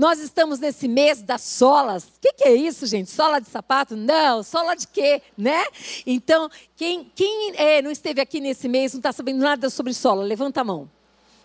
Nós estamos nesse mês das solas. O que, que, é isso, gente? Sola de sapato? Não, sola de quê, né? Então, quem, quem é, não esteve aqui nesse mês, não está sabendo nada sobre sola, levanta a mão.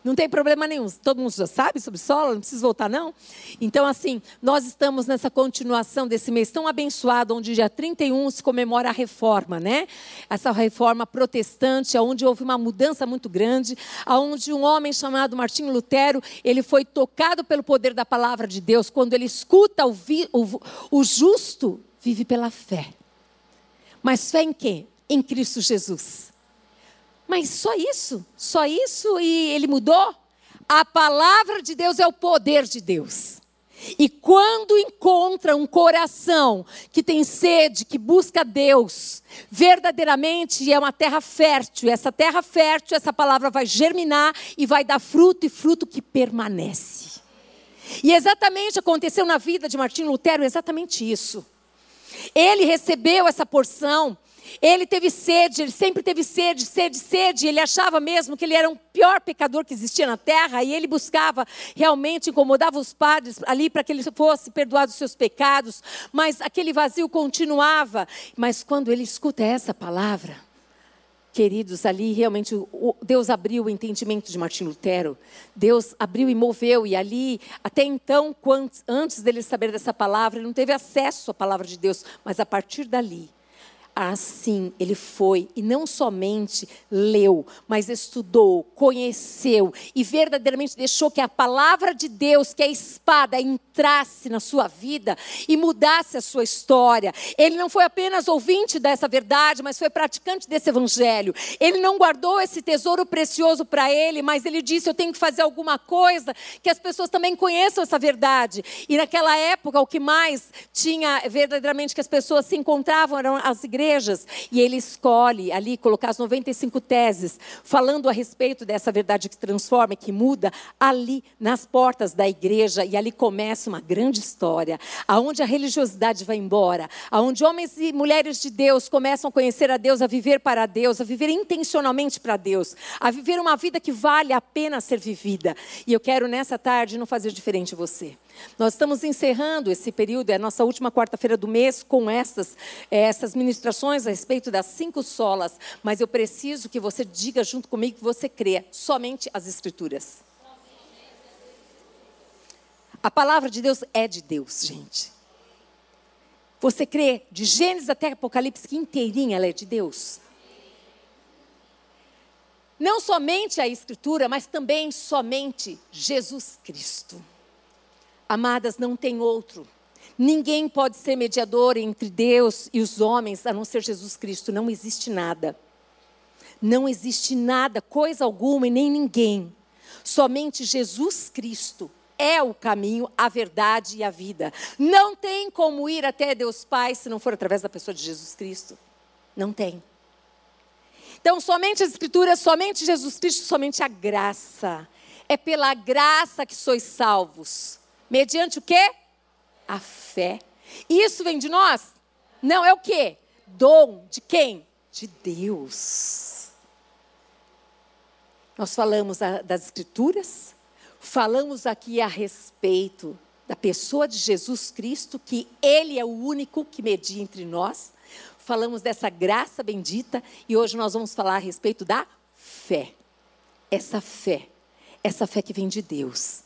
Não tem problema nenhum. Todo mundo já sabe sobre sola, não precisa voltar, não? Então, assim, nós estamos nessa continuação desse mês tão abençoado, onde dia 31 se comemora a reforma, né? Essa reforma protestante, onde houve uma mudança muito grande, onde um homem chamado Martinho Lutero, ele foi tocado pelo poder da palavra de Deus. Quando ele escuta o, vi, o, o justo, vive pela fé. Mas fé em quê? Em Cristo Jesus. Mas só isso? Só isso e ele mudou? A palavra de Deus é o poder de Deus. E quando encontra um coração que tem sede, que busca Deus, verdadeiramente é uma terra fértil. Essa terra fértil, essa palavra vai germinar e vai dar fruto e fruto que permanece. E exatamente aconteceu na vida de Martinho Lutero exatamente isso. Ele recebeu essa porção ele teve sede, ele sempre teve sede, sede, sede. Ele achava mesmo que ele era o pior pecador que existia na terra e ele buscava realmente incomodava os padres ali para que ele fosse perdoado os seus pecados, mas aquele vazio continuava. Mas quando ele escuta essa palavra, queridos, ali realmente Deus abriu o entendimento de Martim Lutero. Deus abriu e moveu, e ali, até então, antes dele saber dessa palavra, ele não teve acesso à palavra de Deus, mas a partir dali, Assim ele foi e não somente leu, mas estudou, conheceu e verdadeiramente deixou que a palavra de Deus, que é a espada, entrasse na sua vida e mudasse a sua história. Ele não foi apenas ouvinte dessa verdade, mas foi praticante desse evangelho. Ele não guardou esse tesouro precioso para ele, mas ele disse: Eu tenho que fazer alguma coisa que as pessoas também conheçam essa verdade. E naquela época, o que mais tinha verdadeiramente que as pessoas se encontravam eram as igrejas igrejas. E ele escolhe ali colocar as 95 teses, falando a respeito dessa verdade que transforma, que muda, ali nas portas da igreja. E ali começa uma grande história, aonde a religiosidade vai embora, aonde homens e mulheres de Deus começam a conhecer a Deus, a viver para Deus, a viver intencionalmente para Deus, a viver uma vida que vale a pena ser vivida. E eu quero nessa tarde não fazer diferente você. Nós estamos encerrando esse período, é a nossa última quarta-feira do mês, com essas, eh, essas ministrações a respeito das cinco solas. Mas eu preciso que você diga junto comigo que você crê somente as Escrituras. A palavra de Deus é de Deus, gente. Você crê de Gênesis até Apocalipse que inteirinha ela é de Deus? Não somente a Escritura, mas também somente Jesus Cristo. Amadas, não tem outro. Ninguém pode ser mediador entre Deus e os homens a não ser Jesus Cristo. Não existe nada. Não existe nada, coisa alguma e nem ninguém. Somente Jesus Cristo é o caminho, a verdade e a vida. Não tem como ir até Deus Pai se não for através da pessoa de Jesus Cristo. Não tem. Então, somente as Escrituras, somente Jesus Cristo, somente a graça. É pela graça que sois salvos. Mediante o quê? A fé. Isso vem de nós? Não, é o quê? Dom de quem? De Deus. Nós falamos das Escrituras, falamos aqui a respeito da pessoa de Jesus Cristo, que Ele é o único que media entre nós. Falamos dessa graça bendita e hoje nós vamos falar a respeito da fé. Essa fé, essa fé que vem de Deus.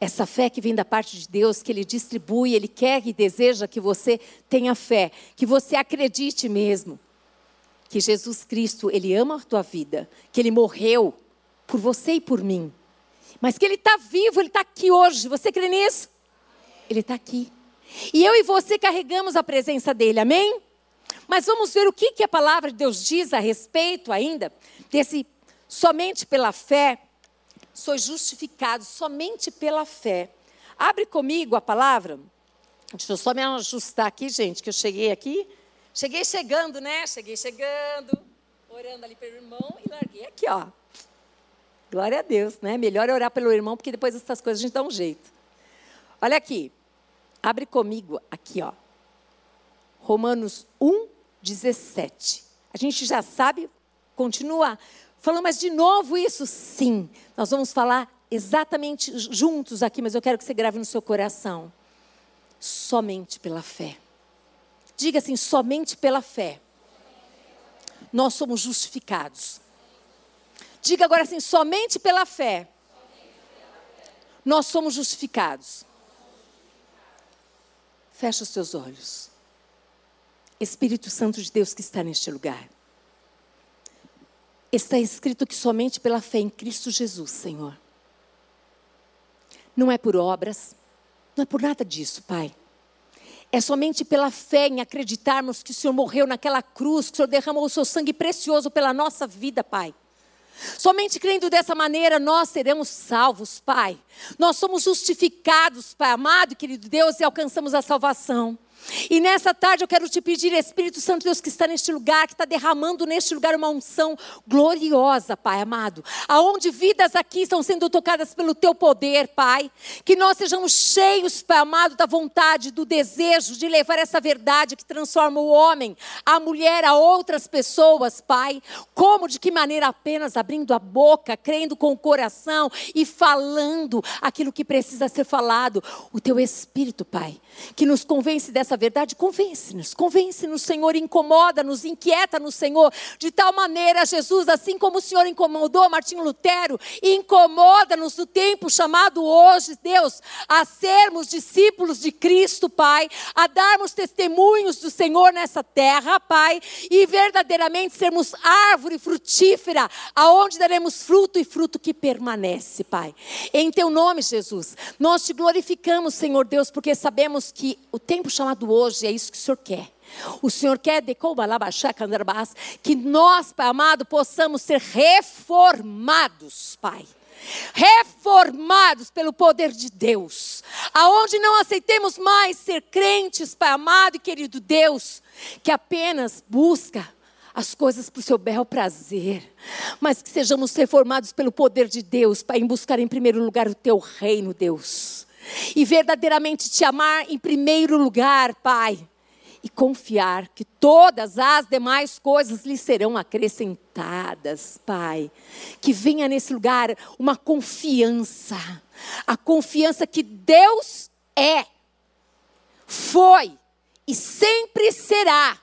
Essa fé que vem da parte de Deus, que Ele distribui, Ele quer e deseja que você tenha fé, que você acredite mesmo que Jesus Cristo, Ele ama a tua vida, que Ele morreu por você e por mim, mas que Ele está vivo, Ele está aqui hoje. Você crê nisso? Ele está aqui. E eu e você carregamos a presença dEle, amém? Mas vamos ver o que, que a palavra de Deus diz a respeito ainda desse somente pela fé sois justificados somente pela fé. Abre comigo a palavra. Deixa eu só me ajustar aqui, gente, que eu cheguei aqui. Cheguei chegando, né? Cheguei chegando, orando ali pelo irmão e larguei aqui, ó. Glória a Deus, né? Melhor é orar pelo irmão, porque depois dessas coisas a gente dá um jeito. Olha aqui. Abre comigo aqui, ó. Romanos 1, 17. A gente já sabe, continua Falando, mas de novo isso? Sim. Nós vamos falar exatamente juntos aqui, mas eu quero que você grave no seu coração. Somente pela fé. Diga assim: somente pela fé. Nós somos justificados. Diga agora assim: somente pela fé. Nós somos justificados. Fecha os seus olhos. Espírito Santo de Deus que está neste lugar. Está escrito que somente pela fé em Cristo Jesus, Senhor. Não é por obras, não é por nada disso, Pai. É somente pela fé em acreditarmos que o Senhor morreu naquela cruz, que o Senhor derramou o seu sangue precioso pela nossa vida, Pai. Somente crendo dessa maneira nós seremos salvos, Pai. Nós somos justificados, Pai amado, querido Deus, e alcançamos a salvação. E nessa tarde eu quero te pedir, Espírito Santo Deus, que está neste lugar, que está derramando neste lugar uma unção gloriosa, Pai amado. Aonde vidas aqui estão sendo tocadas pelo teu poder, Pai. Que nós sejamos cheios, Pai amado, da vontade, do desejo de levar essa verdade que transforma o homem, a mulher, a outras pessoas, Pai. Como, de que maneira? Apenas abrindo a boca, crendo com o coração e falando aquilo que precisa ser falado. O teu Espírito, Pai, que nos convence dessa essa verdade, convence-nos, convence-nos, Senhor, incomoda-nos, inquieta-nos, Senhor, de tal maneira, Jesus, assim como o Senhor incomodou Martinho Lutero, incomoda-nos no tempo chamado hoje, Deus, a sermos discípulos de Cristo, Pai, a darmos testemunhos do Senhor nessa terra, Pai, e verdadeiramente sermos árvore frutífera, aonde daremos fruto e fruto que permanece, Pai. Em teu nome, Jesus, nós te glorificamos, Senhor Deus, porque sabemos que o tempo chamado hoje, é isso que o Senhor quer. O Senhor quer que nós, Pai amado, possamos ser reformados, Pai reformados pelo poder de Deus, aonde não aceitemos mais ser crentes, Pai amado e querido Deus, que apenas busca as coisas para o seu bel prazer, mas que sejamos reformados pelo poder de Deus, Pai, em buscar em primeiro lugar o teu reino, Deus. E verdadeiramente te amar em primeiro lugar, Pai, e confiar que todas as demais coisas lhe serão acrescentadas, Pai. Que venha nesse lugar uma confiança, a confiança que Deus é, foi e sempre será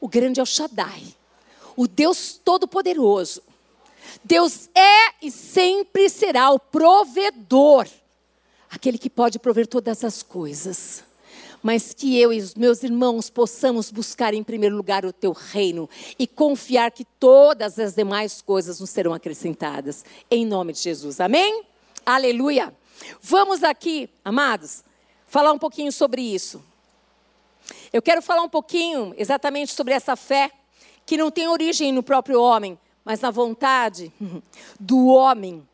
o grande El Shaddai, o Deus Todo-Poderoso. Deus é e sempre será o provedor aquele que pode prover todas as coisas. Mas que eu e os meus irmãos possamos buscar em primeiro lugar o teu reino e confiar que todas as demais coisas nos serão acrescentadas. Em nome de Jesus. Amém? Aleluia. Vamos aqui, amados, falar um pouquinho sobre isso. Eu quero falar um pouquinho exatamente sobre essa fé que não tem origem no próprio homem, mas na vontade do homem.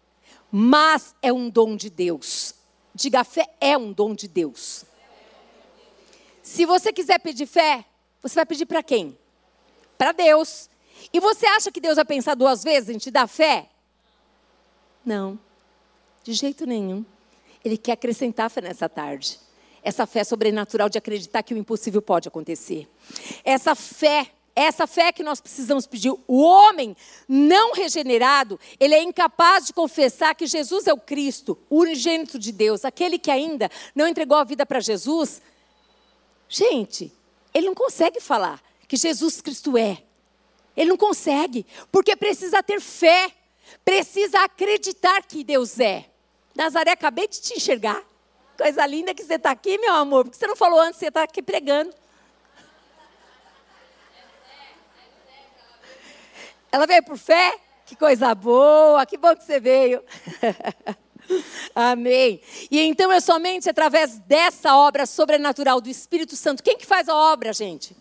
Mas é um dom de Deus. Diga, a fé é um dom de Deus. Se você quiser pedir fé, você vai pedir para quem? Para Deus. E você acha que Deus vai pensar duas vezes em te dar fé? Não, de jeito nenhum. Ele quer acrescentar fé nessa tarde. Essa fé sobrenatural de acreditar que o impossível pode acontecer. Essa fé essa fé que nós precisamos pedir. O homem não regenerado, ele é incapaz de confessar que Jesus é o Cristo, o unigênito de Deus, aquele que ainda não entregou a vida para Jesus. Gente, ele não consegue falar que Jesus Cristo é. Ele não consegue, porque precisa ter fé, precisa acreditar que Deus é. Nazaré, acabei de te enxergar. Coisa linda que você está aqui, meu amor, porque você não falou antes, você está aqui pregando. Ela veio por fé? Que coisa boa, que bom que você veio. Amém. E então é somente através dessa obra sobrenatural do Espírito Santo. Quem que faz a obra, gente?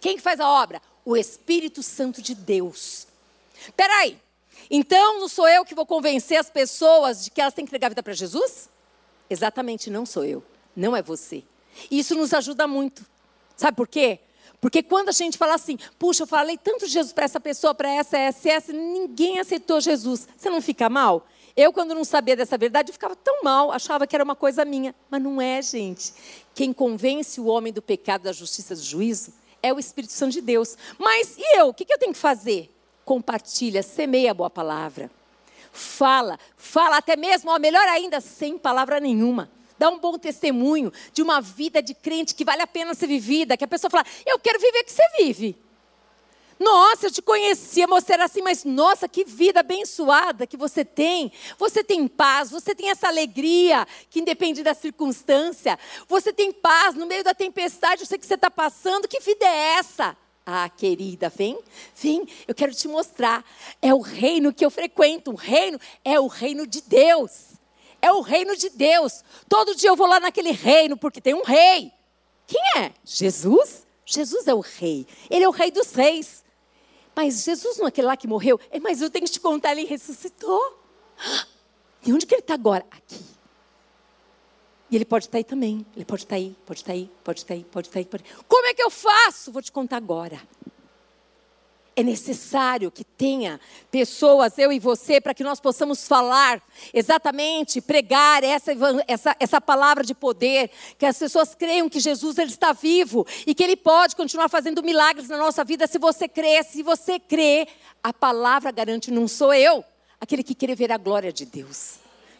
Quem que faz a obra? O Espírito Santo de Deus. Peraí. Então não sou eu que vou convencer as pessoas de que elas têm que entregar a vida para Jesus? Exatamente, não sou eu. Não é você. E isso nos ajuda muito. Sabe por quê? Porque quando a gente fala assim, puxa, eu falei tanto de Jesus para essa pessoa, para essa, essa, essa, ninguém aceitou Jesus. Você não fica mal? Eu, quando não sabia dessa verdade, eu ficava tão mal, achava que era uma coisa minha. Mas não é, gente. Quem convence o homem do pecado, da justiça, do juízo, é o Espírito Santo de Deus. Mas e eu? O que eu tenho que fazer? Compartilha, semeia a boa palavra. Fala, fala até mesmo, ó, melhor ainda, sem palavra nenhuma. Dá um bom testemunho de uma vida de crente que vale a pena ser vivida, que a pessoa fala, eu quero viver o que você vive. Nossa, eu te conhecia, você era assim, mas nossa, que vida abençoada que você tem. Você tem paz, você tem essa alegria que independe da circunstância. Você tem paz no meio da tempestade, eu sei que você está passando. Que vida é essa? Ah, querida, vem, vem, eu quero te mostrar. É o reino que eu frequento. O reino é o reino de Deus. É o reino de Deus. Todo dia eu vou lá naquele reino porque tem um rei. Quem é? Jesus? Jesus é o rei. Ele é o rei dos reis. Mas Jesus não é aquele lá que morreu? É, mas eu tenho que te contar, ele ressuscitou. E onde que ele está agora? Aqui. E ele pode estar tá aí também. Ele pode estar tá aí, pode estar tá aí, pode estar aí, pode estar aí. Como é que eu faço? Vou te contar agora. É necessário que tenha pessoas, eu e você, para que nós possamos falar exatamente, pregar essa, essa, essa palavra de poder, que as pessoas creiam que Jesus ele está vivo e que Ele pode continuar fazendo milagres na nossa vida se você crê. Se você crê, a palavra garante, não sou eu, aquele que quer ver a glória de Deus.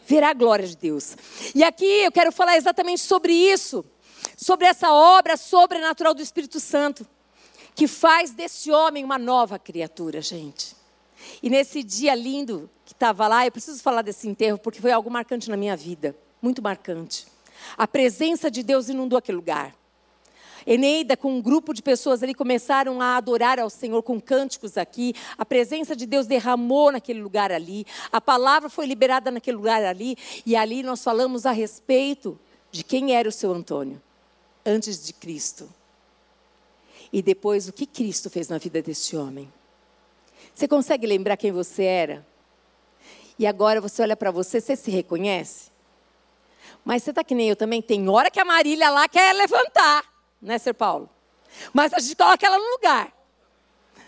Verá a glória de Deus. E aqui eu quero falar exatamente sobre isso, sobre essa obra sobrenatural do Espírito Santo que faz desse homem uma nova criatura, gente. E nesse dia lindo que estava lá, eu preciso falar desse enterro porque foi algo marcante na minha vida, muito marcante. A presença de Deus inundou aquele lugar. Eneida, com um grupo de pessoas ali, começaram a adorar ao Senhor com cânticos aqui. A presença de Deus derramou naquele lugar ali. A palavra foi liberada naquele lugar ali. E ali nós falamos a respeito de quem era o seu Antônio, antes de Cristo. E depois, o que Cristo fez na vida desse homem? Você consegue lembrar quem você era? E agora você olha para você, você se reconhece? Mas você está que nem eu também. Tem hora que a Marília lá quer levantar, né, Sr. Paulo? Mas a gente coloca ela no lugar.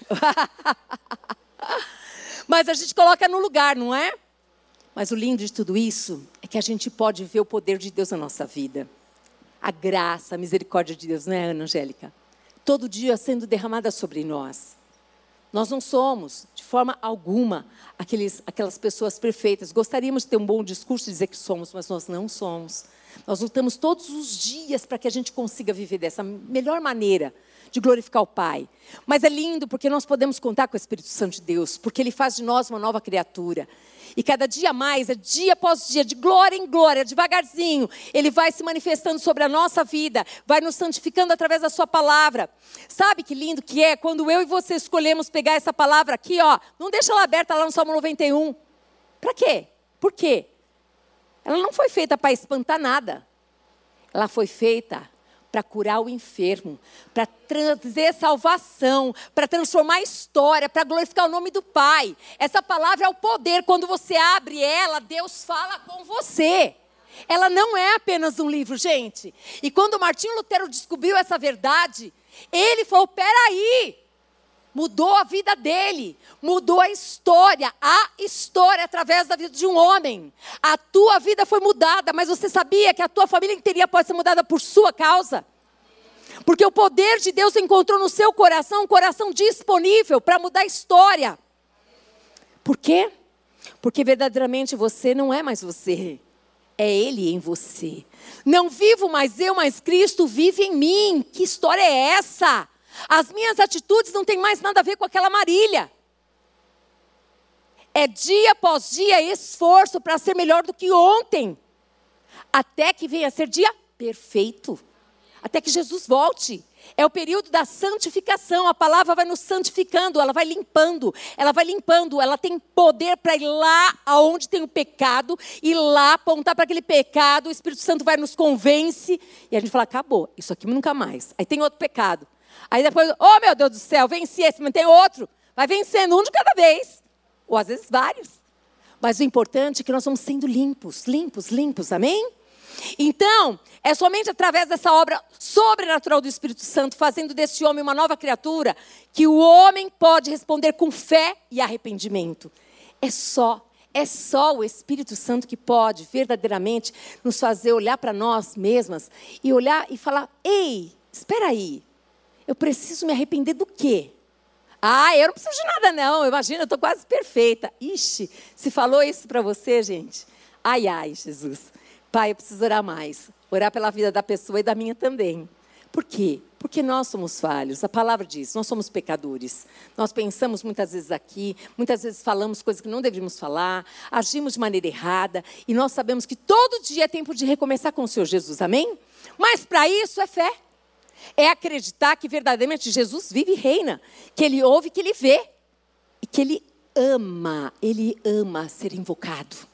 Mas a gente coloca no lugar, não é? Mas o lindo de tudo isso é que a gente pode ver o poder de Deus na nossa vida. A graça, a misericórdia de Deus, não é, Ana Angélica? Todo dia sendo derramada sobre nós. Nós não somos, de forma alguma, aqueles, aquelas pessoas perfeitas. Gostaríamos de ter um bom discurso e dizer que somos, mas nós não somos. Nós lutamos todos os dias para que a gente consiga viver dessa melhor maneira de glorificar o Pai. Mas é lindo porque nós podemos contar com o Espírito Santo de Deus, porque Ele faz de nós uma nova criatura. E cada dia mais, é dia após dia, de glória em glória, devagarzinho, Ele vai se manifestando sobre a nossa vida, vai nos santificando através da Sua palavra. Sabe que lindo que é quando eu e você escolhemos pegar essa palavra aqui, ó, não deixa ela aberta lá no Salmo 91. Para quê? Por quê? Ela não foi feita para espantar nada. Ela foi feita para curar o enfermo, para trazer salvação, para transformar a história, para glorificar o nome do Pai. Essa palavra é o poder. Quando você abre ela, Deus fala com você. Ela não é apenas um livro, gente. E quando Martinho Lutero descobriu essa verdade, ele falou: peraí, mudou a vida dele, mudou a história, a história através da vida de um homem. A tua vida foi mudada, mas você sabia que a tua família inteira pode ser mudada por sua causa? Porque o poder de Deus encontrou no seu coração um coração disponível para mudar a história. Por quê? Porque verdadeiramente você não é mais você, é Ele em você. Não vivo mais eu, mas Cristo vive em mim. Que história é essa? As minhas atitudes não têm mais nada a ver com aquela Marília. É dia após dia esforço para ser melhor do que ontem. Até que venha a ser dia perfeito. Até que Jesus volte. É o período da santificação. A palavra vai nos santificando, ela vai limpando, ela vai limpando, ela tem poder para ir lá aonde tem o pecado, ir lá apontar para aquele pecado, o Espírito Santo vai nos convence e a gente fala: acabou, isso aqui nunca mais. Aí tem outro pecado. Aí depois, oh meu Deus do céu, venci esse, mas tem outro. Vai vencendo um de cada vez. Ou às vezes vários. Mas o importante é que nós vamos sendo limpos, limpos, limpos, amém? Então, é somente através dessa obra sobrenatural do Espírito Santo, fazendo desse homem uma nova criatura, que o homem pode responder com fé e arrependimento. É só, é só o Espírito Santo que pode verdadeiramente nos fazer olhar para nós mesmas e olhar e falar: ei, espera aí, eu preciso me arrepender do quê? Ah, eu não preciso de nada, não. Imagina, eu estou quase perfeita. Ixi, se falou isso para você, gente. Ai, ai, Jesus. Pai, eu preciso orar mais. Orar pela vida da pessoa e da minha também. Por quê? Porque nós somos falhos. A palavra diz, nós somos pecadores. Nós pensamos muitas vezes aqui, muitas vezes falamos coisas que não deveríamos falar, agimos de maneira errada, e nós sabemos que todo dia é tempo de recomeçar com o Senhor Jesus. Amém? Mas para isso é fé. É acreditar que verdadeiramente Jesus vive e reina, que ele ouve, que ele vê e que ele ama, ele ama ser invocado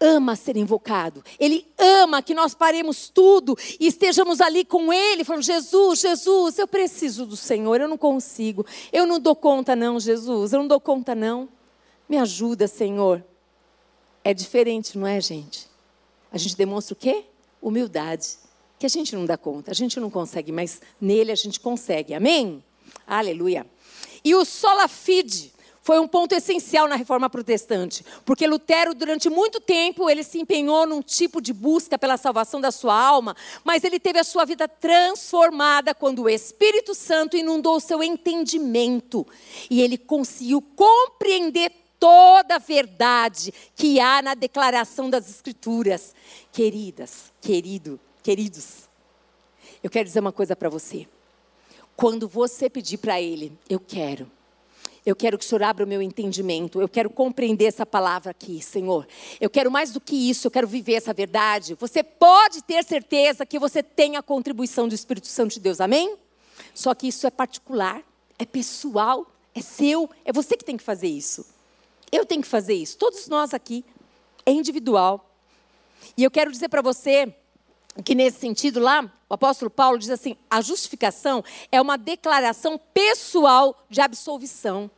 ama ser invocado. Ele ama que nós paremos tudo e estejamos ali com Ele, falando: Jesus, Jesus, eu preciso do Senhor, eu não consigo, eu não dou conta, não, Jesus, eu não dou conta, não. Me ajuda, Senhor. É diferente, não é, gente? A gente demonstra o quê? Humildade. Que a gente não dá conta, a gente não consegue, mas nele a gente consegue. Amém? Aleluia. E o sola fide foi um ponto essencial na reforma protestante, porque Lutero, durante muito tempo, ele se empenhou num tipo de busca pela salvação da sua alma, mas ele teve a sua vida transformada quando o Espírito Santo inundou o seu entendimento e ele conseguiu compreender toda a verdade que há na declaração das Escrituras. Queridas, querido, queridos, eu quero dizer uma coisa para você. Quando você pedir para Ele, eu quero eu quero que o Senhor abra o meu entendimento. Eu quero compreender essa palavra aqui, Senhor. Eu quero mais do que isso, eu quero viver essa verdade. Você pode ter certeza que você tem a contribuição do Espírito Santo de Deus, amém? Só que isso é particular, é pessoal, é seu, é você que tem que fazer isso. Eu tenho que fazer isso. Todos nós aqui, é individual. E eu quero dizer para você que nesse sentido lá, o apóstolo Paulo diz assim: a justificação é uma declaração pessoal de absolvição,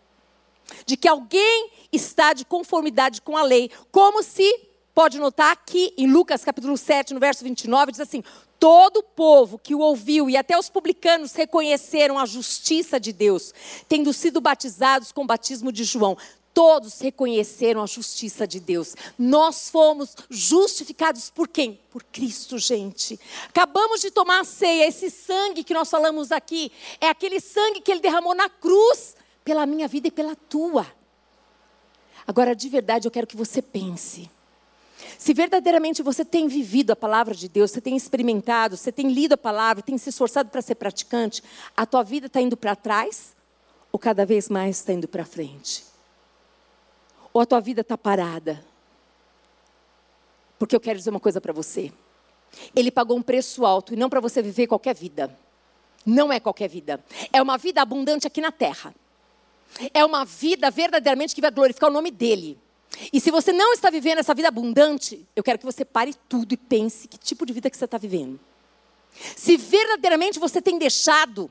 de que alguém está de conformidade com a lei, como se, pode notar aqui em Lucas capítulo 7, no verso 29, diz assim: todo o povo que o ouviu e até os publicanos reconheceram a justiça de Deus, tendo sido batizados com o batismo de João. Todos reconheceram a justiça de Deus. Nós fomos justificados por quem? Por Cristo, gente. Acabamos de tomar a ceia. Esse sangue que nós falamos aqui é aquele sangue que Ele derramou na cruz pela minha vida e pela tua. Agora, de verdade, eu quero que você pense. Se verdadeiramente você tem vivido a palavra de Deus, você tem experimentado, você tem lido a palavra, tem se esforçado para ser praticante, a tua vida está indo para trás ou cada vez mais está indo para frente? Ou a tua vida está parada? Porque eu quero dizer uma coisa para você. Ele pagou um preço alto e não para você viver qualquer vida. Não é qualquer vida. É uma vida abundante aqui na terra. É uma vida verdadeiramente que vai glorificar o nome dele. E se você não está vivendo essa vida abundante, eu quero que você pare tudo e pense que tipo de vida que você está vivendo. Se verdadeiramente você tem deixado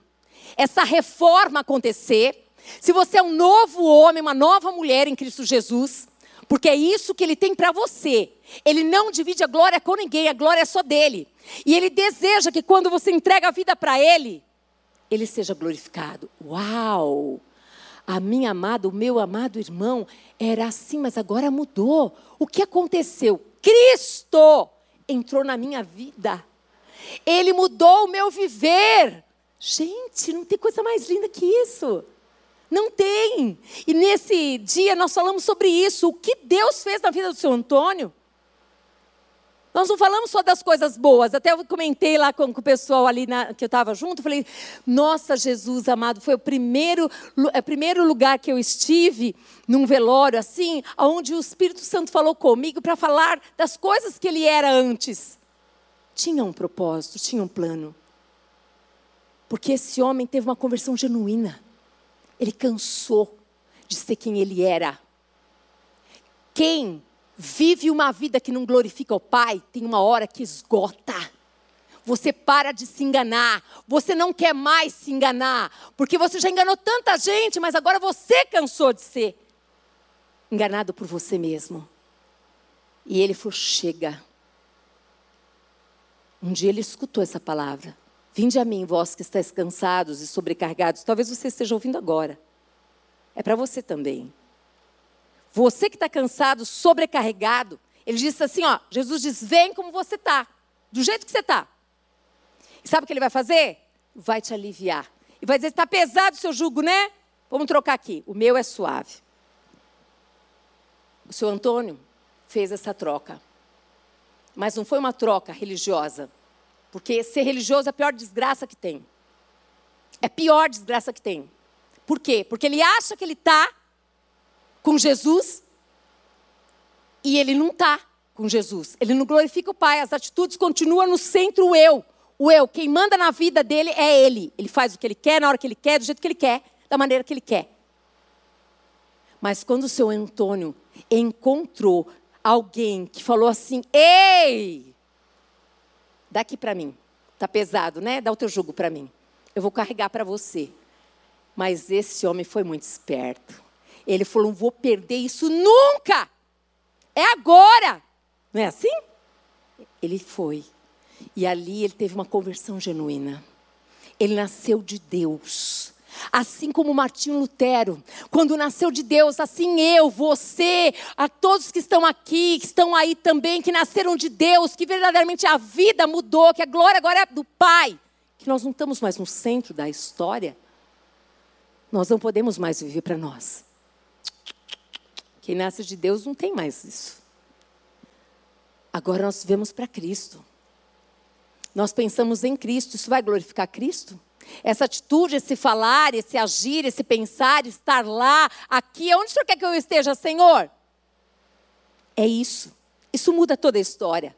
essa reforma acontecer, se você é um novo homem, uma nova mulher em Cristo Jesus, porque é isso que ele tem para você. Ele não divide a glória com ninguém, a glória é só dele. E ele deseja que quando você entrega a vida para ele, ele seja glorificado. Uau! A minha amada, o meu amado irmão era assim, mas agora mudou. O que aconteceu? Cristo entrou na minha vida. Ele mudou o meu viver. Gente, não tem coisa mais linda que isso. Não tem. E nesse dia nós falamos sobre isso. O que Deus fez na vida do seu Antônio. Nós não falamos só das coisas boas. Até eu comentei lá com, com o pessoal ali na, que eu estava junto. Falei, nossa, Jesus amado, foi o primeiro, é o primeiro lugar que eu estive num velório assim, onde o Espírito Santo falou comigo para falar das coisas que ele era antes. Tinha um propósito, tinha um plano. Porque esse homem teve uma conversão genuína. Ele cansou de ser quem ele era. Quem vive uma vida que não glorifica o Pai, tem uma hora que esgota. Você para de se enganar. Você não quer mais se enganar. Porque você já enganou tanta gente, mas agora você cansou de ser enganado por você mesmo. E ele falou: chega. Um dia ele escutou essa palavra. Vinde a mim, vós que estáis cansados e sobrecarregados. Talvez você esteja ouvindo agora. É para você também. Você que está cansado, sobrecarregado. Ele disse assim: ó, Jesus diz: vem como você está, do jeito que você está. E sabe o que ele vai fazer? Vai te aliviar. E vai dizer: está pesado o seu jugo, né? vamos trocar aqui. O meu é suave. O seu Antônio fez essa troca. Mas não foi uma troca religiosa. Porque ser religioso é a pior desgraça que tem. É a pior desgraça que tem. Por quê? Porque ele acha que ele está com Jesus e ele não está com Jesus. Ele não glorifica o Pai. As atitudes continuam no centro o eu. O eu, quem manda na vida dele é ele. Ele faz o que ele quer, na hora que ele quer, do jeito que ele quer, da maneira que ele quer. Mas quando o seu Antônio encontrou alguém que falou assim: Ei, daqui para mim. Tá pesado, né? Dá o teu jugo para mim. Eu vou carregar para você. Mas esse homem foi muito esperto. Ele falou: Não vou perder isso nunca. É agora. Não é assim? Ele foi. E ali ele teve uma conversão genuína. Ele nasceu de Deus. Assim como Martinho Lutero, quando nasceu de Deus, assim eu, você, a todos que estão aqui, que estão aí também, que nasceram de Deus, que verdadeiramente a vida mudou, que a glória agora é do Pai, que nós não estamos mais no centro da história, nós não podemos mais viver para nós. Quem nasce de Deus não tem mais isso. Agora nós vivemos para Cristo. Nós pensamos em Cristo, isso vai glorificar Cristo? Essa atitude, esse falar, esse agir, esse pensar, estar lá, aqui, onde o Senhor quer que eu esteja, Senhor? É isso. Isso muda toda a história.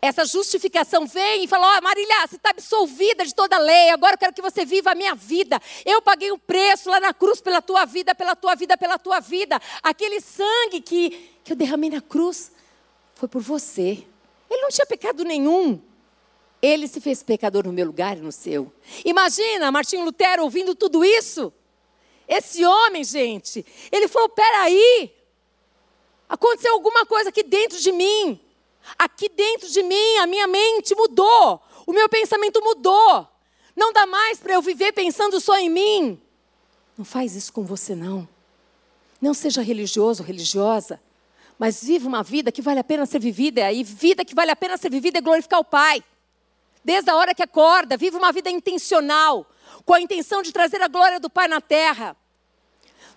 Essa justificação vem e fala: Ó, oh, Marília, você está absolvida de toda a lei, agora eu quero que você viva a minha vida. Eu paguei o um preço lá na cruz pela tua vida, pela tua vida, pela tua vida. Aquele sangue que, que eu derramei na cruz foi por você. Ele não tinha pecado nenhum. Ele se fez pecador no meu lugar e no seu. Imagina Martinho Lutero ouvindo tudo isso. Esse homem, gente, ele falou: peraí, aconteceu alguma coisa aqui dentro de mim. Aqui dentro de mim, a minha mente mudou. O meu pensamento mudou. Não dá mais para eu viver pensando só em mim. Não faz isso com você, não. Não seja religioso ou religiosa, mas viva uma vida que vale a pena ser vivida. E vida que vale a pena ser vivida é glorificar o Pai. Desde a hora que acorda, vive uma vida intencional, com a intenção de trazer a glória do Pai na terra.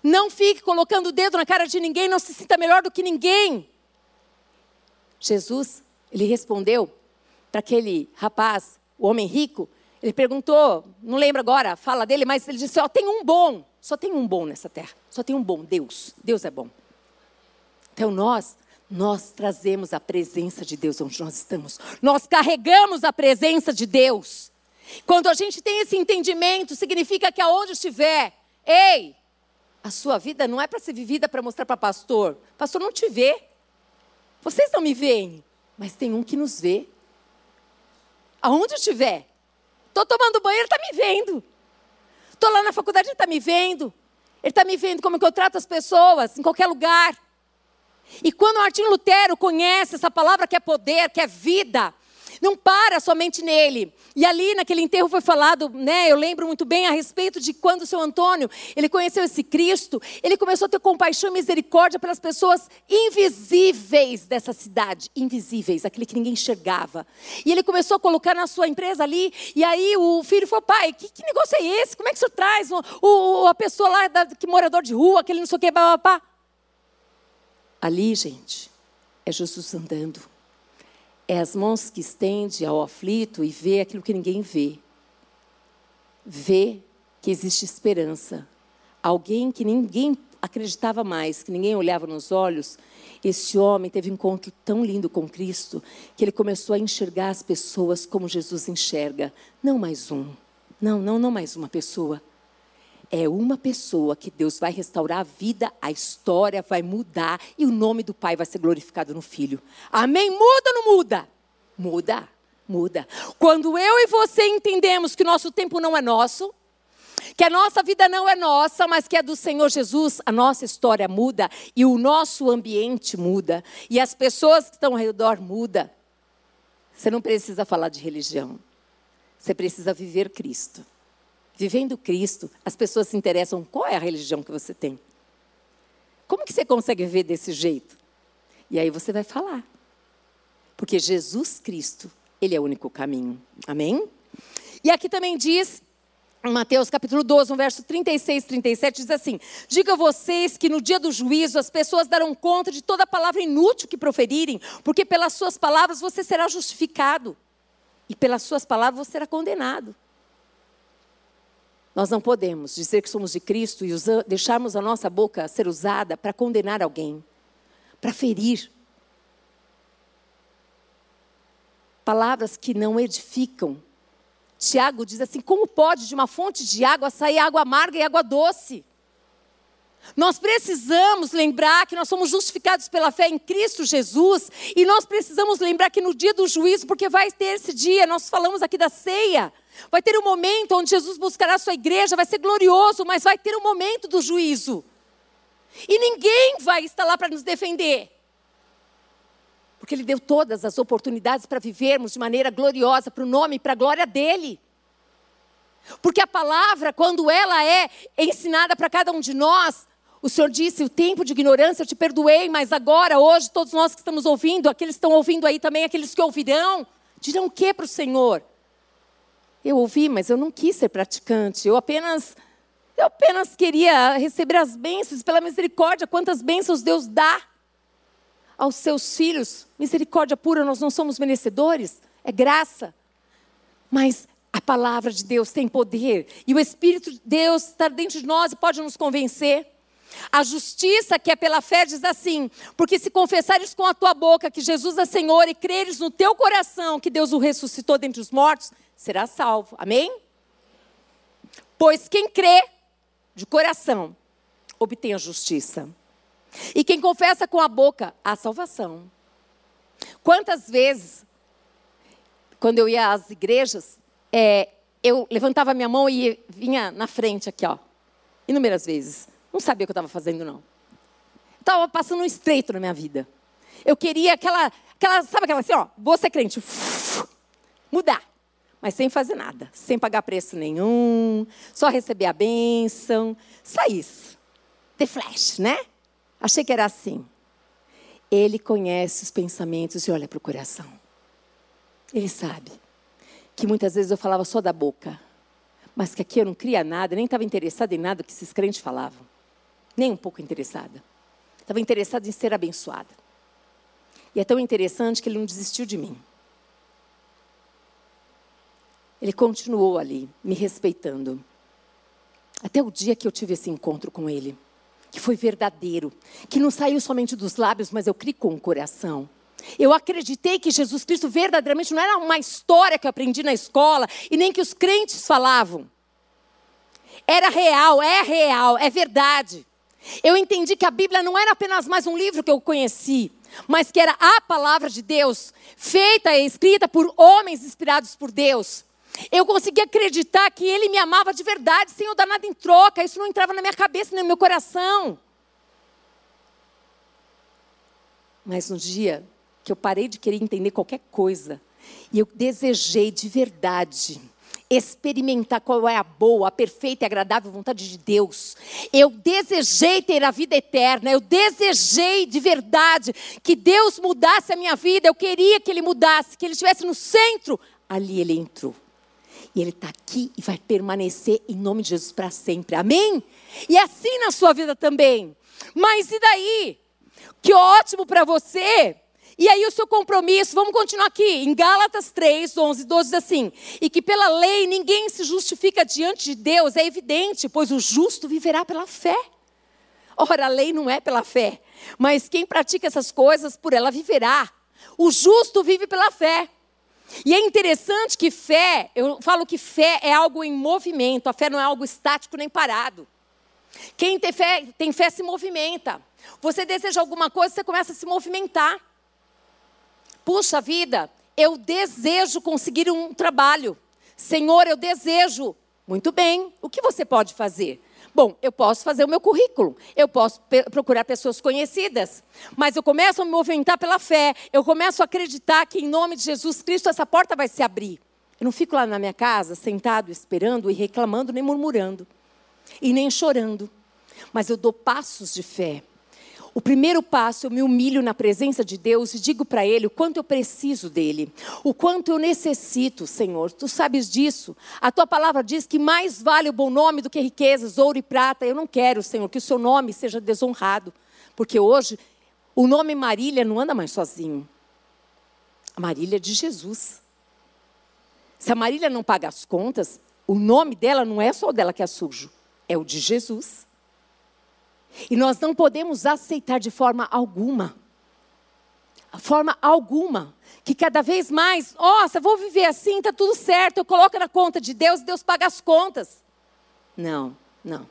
Não fique colocando o dedo na cara de ninguém, não se sinta melhor do que ninguém. Jesus, ele respondeu para aquele rapaz, o homem rico, ele perguntou, não lembro agora, fala dele, mas ele disse: Ó, tem um bom, só tem um bom nessa terra, só tem um bom, Deus. Deus é bom. Então nós nós trazemos a presença de Deus onde nós estamos. Nós carregamos a presença de Deus. Quando a gente tem esse entendimento, significa que aonde estiver, ei, a sua vida não é para ser vivida para mostrar para pastor. Pastor não te vê. Vocês não me veem, mas tem um que nos vê. Aonde estiver. Estou tomando banho, ele está me vendo. Estou lá na faculdade, ele está me vendo. Ele está me vendo como que eu trato as pessoas, em qualquer lugar. E quando Martim Lutero conhece essa palavra que é poder, que é vida, não para somente nele. E ali naquele enterro foi falado, né, eu lembro muito bem a respeito de quando o seu Antônio, ele conheceu esse Cristo, ele começou a ter compaixão e misericórdia pelas pessoas invisíveis dessa cidade, invisíveis, aquele que ninguém enxergava. E ele começou a colocar na sua empresa ali, e aí o filho falou, pai, que, que negócio é esse? Como é que o senhor traz o, o, a pessoa lá, da, que morador de rua, aquele não sei o que, papá. Ali, gente, é Jesus andando. É as mãos que estende ao aflito e vê aquilo que ninguém vê. Vê que existe esperança. Alguém que ninguém acreditava mais, que ninguém olhava nos olhos. Esse homem teve um encontro tão lindo com Cristo que ele começou a enxergar as pessoas como Jesus enxerga. Não mais um. Não, não, não mais uma pessoa é uma pessoa que Deus vai restaurar a vida, a história vai mudar e o nome do Pai vai ser glorificado no Filho. Amém? Muda ou não muda? Muda, muda. Quando eu e você entendemos que nosso tempo não é nosso, que a nossa vida não é nossa, mas que é do Senhor Jesus, a nossa história muda e o nosso ambiente muda e as pessoas que estão ao redor mudam. Você não precisa falar de religião. Você precisa viver Cristo. Vivendo Cristo, as pessoas se interessam qual é a religião que você tem. Como que você consegue viver desse jeito? E aí você vai falar. Porque Jesus Cristo, ele é o único caminho. Amém? E aqui também diz Mateus capítulo 12, no verso 36, 37, diz assim: Diga vocês que no dia do juízo as pessoas darão conta de toda palavra inútil que proferirem, porque pelas suas palavras você será justificado, e pelas suas palavras você será condenado. Nós não podemos dizer que somos de Cristo e deixarmos a nossa boca ser usada para condenar alguém, para ferir. Palavras que não edificam, Tiago diz assim: como pode de uma fonte de água sair água amarga e água doce? Nós precisamos lembrar que nós somos justificados pela fé em Cristo Jesus, e nós precisamos lembrar que no dia do juízo, porque vai ter esse dia, nós falamos aqui da ceia, vai ter um momento onde Jesus buscará a sua igreja, vai ser glorioso, mas vai ter um momento do juízo. E ninguém vai estar lá para nos defender. Porque Ele deu todas as oportunidades para vivermos de maneira gloriosa, para o nome e para a glória dEle. Porque a palavra, quando ela é ensinada para cada um de nós, o Senhor disse: o tempo de ignorância eu te perdoei, mas agora, hoje, todos nós que estamos ouvindo, aqueles que estão ouvindo aí também, aqueles que ouvirão, dirão o que para o Senhor? Eu ouvi, mas eu não quis ser praticante, eu apenas. Eu apenas queria receber as bênçãos, pela misericórdia, quantas bênçãos Deus dá aos seus filhos, misericórdia pura, nós não somos merecedores, é graça. Mas a palavra de Deus tem poder e o Espírito de Deus está dentro de nós e pode nos convencer. A justiça que é pela fé diz assim: porque se confessares com a tua boca que Jesus é Senhor e creres no teu coração que Deus o ressuscitou dentre os mortos, serás salvo. Amém? Pois quem crê de coração obtém a justiça. E quem confessa com a boca, a salvação. Quantas vezes, quando eu ia às igrejas, é, eu levantava minha mão e vinha na frente aqui, ó. Inúmeras vezes. Não sabia o que eu estava fazendo, não. Estava passando um estreito na minha vida. Eu queria aquela, aquela, sabe aquela assim, ó, você crente, mudar. Mas sem fazer nada, sem pagar preço nenhum, só receber a bênção, só isso. The flash, né? Achei que era assim. Ele conhece os pensamentos e olha para o coração. Ele sabe que muitas vezes eu falava só da boca, mas que aqui eu não cria nada, nem estava interessada em nada que esses crentes falavam. Nem um pouco interessada. Estava interessada em ser abençoada. E é tão interessante que ele não desistiu de mim. Ele continuou ali, me respeitando. Até o dia que eu tive esse encontro com ele que foi verdadeiro, que não saiu somente dos lábios, mas eu criei com o coração. Eu acreditei que Jesus Cristo verdadeiramente não era uma história que eu aprendi na escola e nem que os crentes falavam. Era real, é real, é verdade. Eu entendi que a Bíblia não era apenas mais um livro que eu conheci, mas que era a palavra de Deus, feita e escrita por homens inspirados por Deus. Eu consegui acreditar que ele me amava de verdade, sem eu dar nada em troca. Isso não entrava na minha cabeça nem no meu coração. Mas no dia que eu parei de querer entender qualquer coisa, e eu desejei de verdade experimentar qual é a boa, a perfeita e agradável vontade de Deus. Eu desejei ter a vida eterna, eu desejei de verdade que Deus mudasse a minha vida, eu queria que Ele mudasse, que Ele estivesse no centro. Ali Ele entrou. E Ele está aqui e vai permanecer em nome de Jesus para sempre. Amém? E assim na sua vida também. Mas e daí? Que ótimo para você. E aí o seu compromisso, vamos continuar aqui, em Gálatas 3, 11, 12 diz assim, e que pela lei ninguém se justifica diante de Deus, é evidente, pois o justo viverá pela fé. Ora, a lei não é pela fé, mas quem pratica essas coisas, por ela viverá. O justo vive pela fé. E é interessante que fé, eu falo que fé é algo em movimento, a fé não é algo estático nem parado. Quem tem fé, tem fé se movimenta. Você deseja alguma coisa, você começa a se movimentar. Puxa vida, eu desejo conseguir um trabalho. Senhor, eu desejo. Muito bem, o que você pode fazer? Bom, eu posso fazer o meu currículo, eu posso procurar pessoas conhecidas, mas eu começo a me movimentar pela fé, eu começo a acreditar que em nome de Jesus Cristo essa porta vai se abrir. Eu não fico lá na minha casa, sentado, esperando e reclamando, nem murmurando, e nem chorando, mas eu dou passos de fé. O primeiro passo, eu me humilho na presença de Deus e digo para Ele o quanto eu preciso dEle, o quanto eu necessito, Senhor. Tu sabes disso. A tua palavra diz que mais vale o bom nome do que riquezas, ouro e prata. Eu não quero, Senhor, que o seu nome seja desonrado, porque hoje o nome Marília não anda mais sozinho. A Marília é de Jesus. Se a Marília não paga as contas, o nome dela não é só o dela que é sujo, é o de Jesus. E nós não podemos aceitar de forma alguma, forma alguma, que cada vez mais, nossa, vou viver assim, está tudo certo, eu coloco na conta de Deus e Deus paga as contas. Não, não.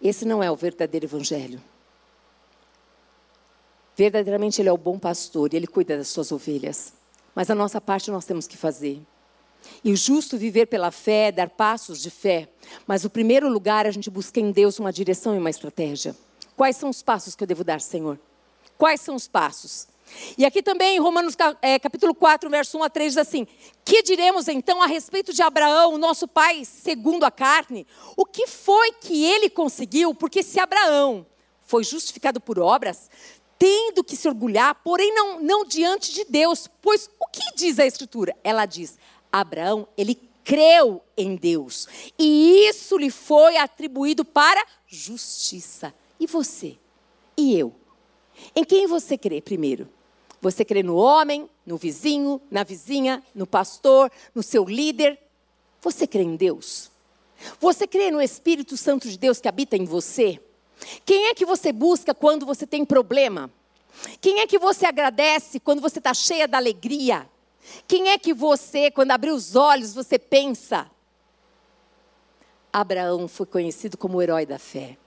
Esse não é o verdadeiro evangelho. Verdadeiramente Ele é o bom pastor e Ele cuida das suas ovelhas. Mas a nossa parte nós temos que fazer. E o justo viver pela fé, dar passos de fé. Mas o primeiro lugar, a gente busca em Deus uma direção e uma estratégia. Quais são os passos que eu devo dar, Senhor? Quais são os passos? E aqui também, em Romanos é, capítulo 4, verso 1 a 3, diz assim: Que diremos então a respeito de Abraão, nosso pai segundo a carne? O que foi que ele conseguiu? Porque se Abraão foi justificado por obras, tendo que se orgulhar, porém não, não diante de Deus. Pois o que diz a Escritura? Ela diz: Abraão, ele creu em Deus, e isso lhe foi atribuído para justiça. E você? E eu? Em quem você crê primeiro? Você crê no homem, no vizinho, na vizinha, no pastor, no seu líder? Você crê em Deus? Você crê no Espírito Santo de Deus que habita em você? Quem é que você busca quando você tem problema? Quem é que você agradece quando você está cheia da alegria? Quem é que você, quando abrir os olhos, você pensa? Abraão foi conhecido como o herói da fé.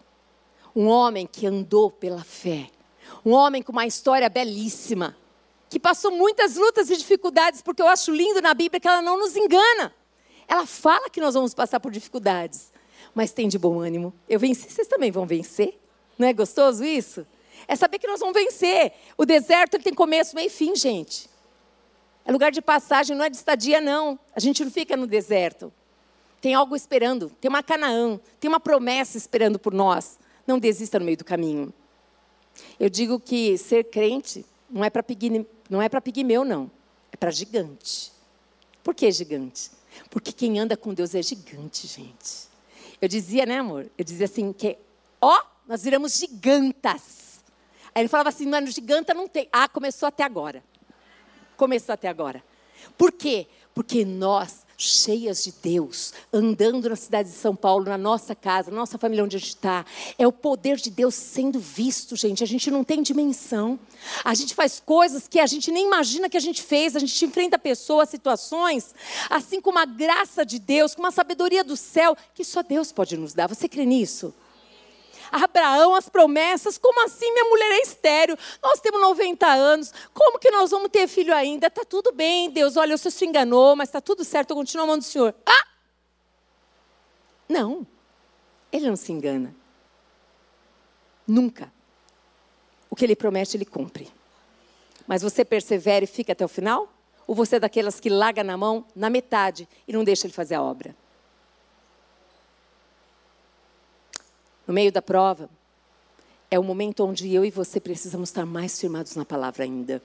Um homem que andou pela fé. Um homem com uma história belíssima. Que passou muitas lutas e dificuldades, porque eu acho lindo na Bíblia que ela não nos engana. Ela fala que nós vamos passar por dificuldades, mas tem de bom ânimo. Eu venci, vocês também vão vencer. Não é gostoso isso? É saber que nós vamos vencer. O deserto tem começo, meio e fim, gente. É lugar de passagem, não é de estadia, não. A gente não fica no deserto. Tem algo esperando, tem uma Canaã, tem uma promessa esperando por nós. Não desista no meio do caminho. Eu digo que ser crente não é para não é para pigmeu, não. É para gigante. Por que gigante? Porque quem anda com Deus é gigante, gente. Eu dizia, né, amor? Eu dizia assim que, ó, nós viramos gigantas. Aí ele falava assim, mas giganta não tem. Ah, começou até agora começou até agora. Por quê? Porque nós, cheias de Deus, andando na cidade de São Paulo, na nossa casa, na nossa família onde a gente está, é o poder de Deus sendo visto, gente. A gente não tem dimensão. A gente faz coisas que a gente nem imagina que a gente fez. A gente enfrenta pessoas, situações, assim com uma graça de Deus, com uma sabedoria do céu, que só Deus pode nos dar. Você crê nisso? Abraão, as promessas. Como assim minha mulher é estéreo? Nós temos 90 anos. Como que nós vamos ter filho ainda? Está tudo bem, Deus. Olha, o senhor se enganou, mas está tudo certo. Eu continuo amando o senhor. Ah! Não. Ele não se engana. Nunca. O que ele promete, ele cumpre. Mas você persevera e fica até o final? Ou você é daquelas que larga na mão na metade e não deixa ele fazer a obra? No meio da prova, é o momento onde eu e você precisamos estar mais firmados na palavra ainda.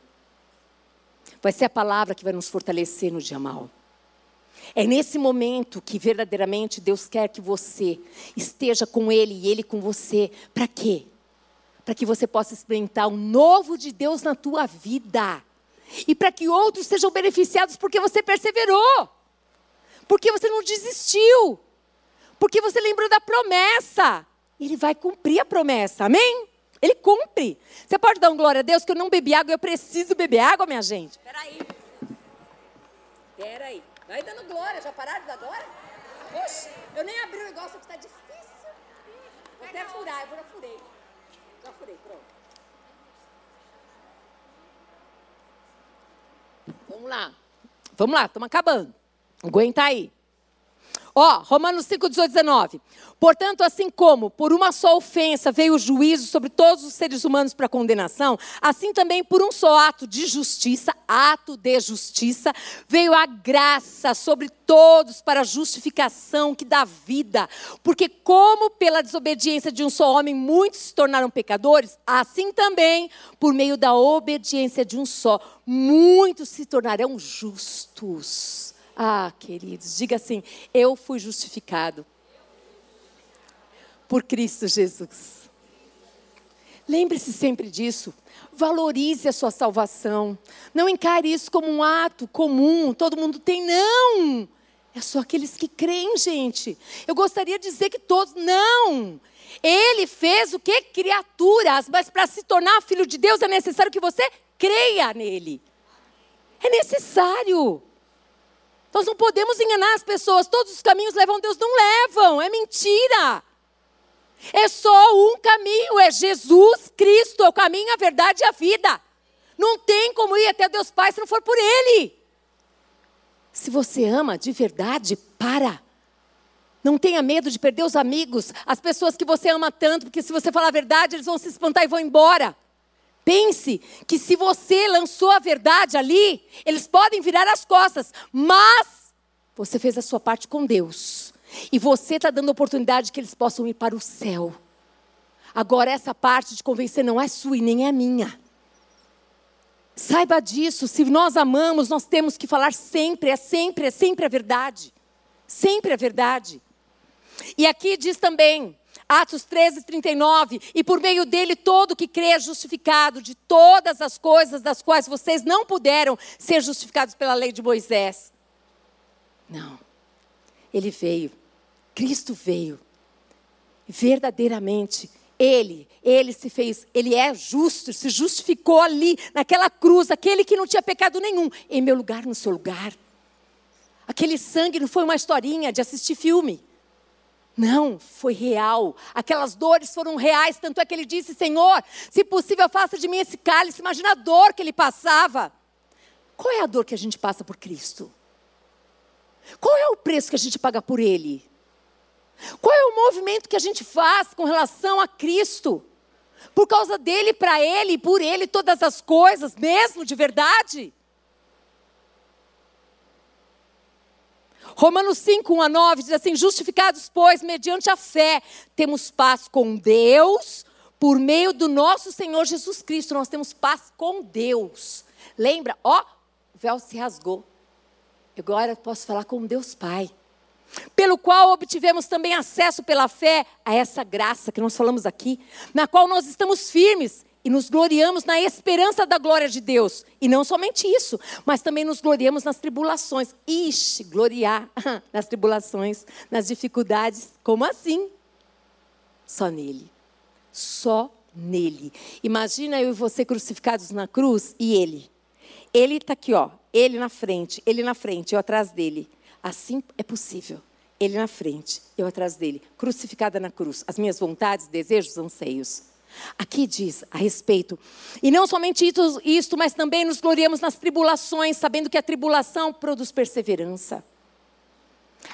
Vai ser a palavra que vai nos fortalecer no dia mal. É nesse momento que verdadeiramente Deus quer que você esteja com Ele e Ele com você. Para quê? Para que você possa experimentar o novo de Deus na tua vida. E para que outros sejam beneficiados porque você perseverou. Porque você não desistiu. Porque você lembrou da promessa ele vai cumprir a promessa, amém? Ele cumpre. Você pode dar um glória a Deus que eu não bebi água, eu preciso beber água, minha gente. Peraí. Peraí. Vai dando glória, já pararam de dar glória? Poxa, eu nem abri o negócio que está difícil. Vou até furar, eu já furei. Já furei, pronto. Vamos lá. Vamos lá, estamos acabando. Aguenta aí. Ó, Romanos 5, 18, 19. Portanto, assim como por uma só ofensa veio o juízo sobre todos os seres humanos para condenação, assim também por um só ato de justiça, ato de justiça, veio a graça sobre todos para a justificação que dá vida. Porque, como pela desobediência de um só homem muitos se tornaram pecadores, assim também, por meio da obediência de um só, muitos se tornarão justos. Ah, queridos, diga assim: eu fui justificado por Cristo Jesus. Lembre-se sempre disso. Valorize a sua salvação. Não encare isso como um ato comum, todo mundo tem. Não! É só aqueles que creem, gente. Eu gostaria de dizer que todos. Não! Ele fez o que? Criaturas, mas para se tornar filho de Deus é necessário que você creia nele. É necessário. Nós não podemos enganar as pessoas. Todos os caminhos levam a Deus. Não levam, é mentira. É só um caminho, é Jesus Cristo, é o caminho, a verdade e a vida. Não tem como ir até Deus Pai se não for por Ele. Se você ama de verdade, para. Não tenha medo de perder os amigos, as pessoas que você ama tanto, porque se você falar a verdade, eles vão se espantar e vão embora. Pense que se você lançou a verdade ali, eles podem virar as costas, mas você fez a sua parte com Deus. E você está dando oportunidade que eles possam ir para o céu. Agora, essa parte de convencer não é sua e nem é minha. Saiba disso, se nós amamos, nós temos que falar sempre, é sempre, é sempre a verdade. Sempre a verdade. E aqui diz também, Atos 13, 39, e por meio dele todo que crê é justificado de todas as coisas das quais vocês não puderam ser justificados pela lei de Moisés. Não, ele veio, Cristo veio, verdadeiramente, ele, ele se fez, ele é justo, se justificou ali, naquela cruz, aquele que não tinha pecado nenhum, em meu lugar, no seu lugar. Aquele sangue não foi uma historinha de assistir filme. Não, foi real. Aquelas dores foram reais, tanto é que ele disse: Senhor, se possível, faça de mim esse cálice. Imagina a dor que ele passava. Qual é a dor que a gente passa por Cristo? Qual é o preço que a gente paga por Ele? Qual é o movimento que a gente faz com relação a Cristo? Por causa dele, para Ele, por Ele, todas as coisas, mesmo de verdade? Romanos 5, 1 a 9 diz assim: Justificados, pois, mediante a fé, temos paz com Deus, por meio do nosso Senhor Jesus Cristo. Nós temos paz com Deus. Lembra? Ó, o véu se rasgou. Agora posso falar com Deus Pai. Pelo qual obtivemos também acesso pela fé a essa graça que nós falamos aqui, na qual nós estamos firmes e nos gloriamos na esperança da glória de Deus. E não somente isso, mas também nos gloriamos nas tribulações. Ixi, gloriar nas tribulações, nas dificuldades. Como assim? Só nele. Só nele. Imagina eu e você crucificados na cruz e ele. Ele está aqui, ó. Ele na frente, ele na frente, eu atrás dele. Assim é possível. Ele na frente, eu atrás dele, crucificada na cruz. As minhas vontades, desejos, anseios. Aqui diz a respeito. E não somente isto, mas também nos gloriamos nas tribulações, sabendo que a tribulação produz perseverança.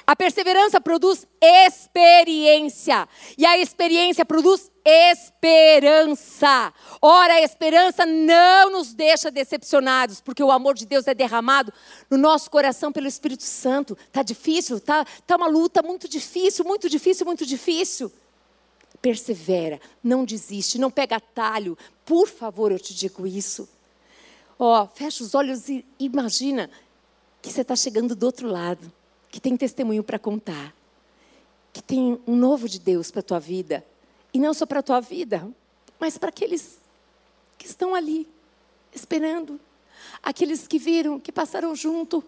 A perseverança produz experiência. E a experiência produz esperança. Ora, a esperança não nos deixa decepcionados, porque o amor de Deus é derramado no nosso coração pelo Espírito Santo. Está difícil, está tá uma luta muito difícil, muito difícil, muito difícil persevera, não desiste, não pega atalho. Por favor, eu te digo isso. Ó, oh, fecha os olhos e imagina que você está chegando do outro lado, que tem testemunho para contar, que tem um novo de Deus para a tua vida. E não só para a tua vida, mas para aqueles que estão ali, esperando. Aqueles que viram, que passaram junto.